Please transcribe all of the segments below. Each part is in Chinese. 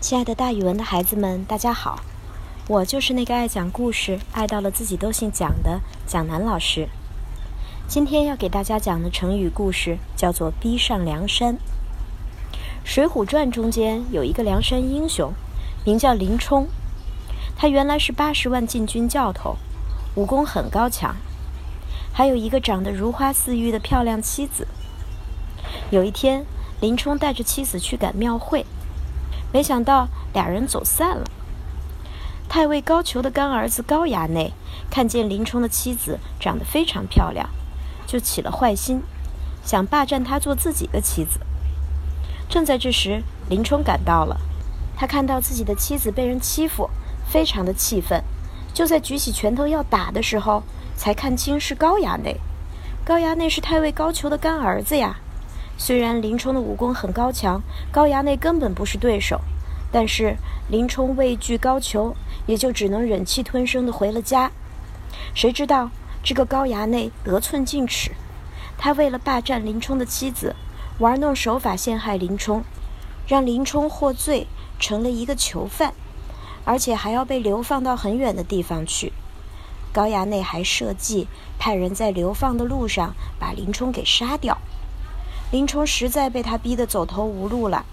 亲爱的，大语文的孩子们，大家好！我就是那个爱讲故事、爱到了自己都姓蒋的蒋楠老师。今天要给大家讲的成语故事叫做“逼上梁山”。《水浒传》中间有一个梁山英雄，名叫林冲。他原来是八十万禁军教头，武功很高强，还有一个长得如花似玉的漂亮妻子。有一天，林冲带着妻子去赶庙会。没想到俩人走散了。太尉高俅的干儿子高衙内看见林冲的妻子长得非常漂亮，就起了坏心，想霸占她做自己的妻子。正在这时，林冲赶到了，他看到自己的妻子被人欺负，非常的气愤。就在举起拳头要打的时候，才看清是高衙内。高衙内是太尉高俅的干儿子呀。虽然林冲的武功很高强，高衙内根本不是对手，但是林冲畏惧高俅，也就只能忍气吞声地回了家。谁知道这个高衙内得寸进尺，他为了霸占林冲的妻子，玩弄手法陷害林冲，让林冲获罪，成了一个囚犯，而且还要被流放到很远的地方去。高衙内还设计派人在流放的路上把林冲给杀掉。林冲实在被他逼得走投无路了，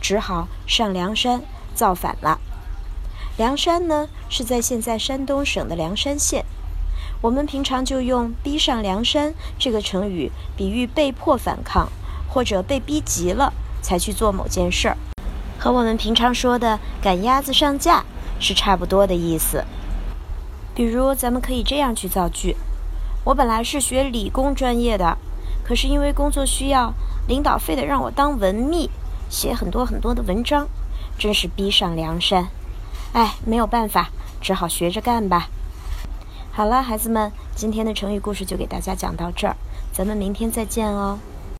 只好上梁山造反了。梁山呢，是在现在山东省的梁山县。我们平常就用“逼上梁山”这个成语，比喻被迫反抗或者被逼急了才去做某件事儿，和我们平常说的“赶鸭子上架”是差不多的意思。比如，咱们可以这样去造句：我本来是学理工专业的。可是因为工作需要，领导非得让我当文秘，写很多很多的文章，真是逼上梁山。哎，没有办法，只好学着干吧。好了，孩子们，今天的成语故事就给大家讲到这儿，咱们明天再见哦。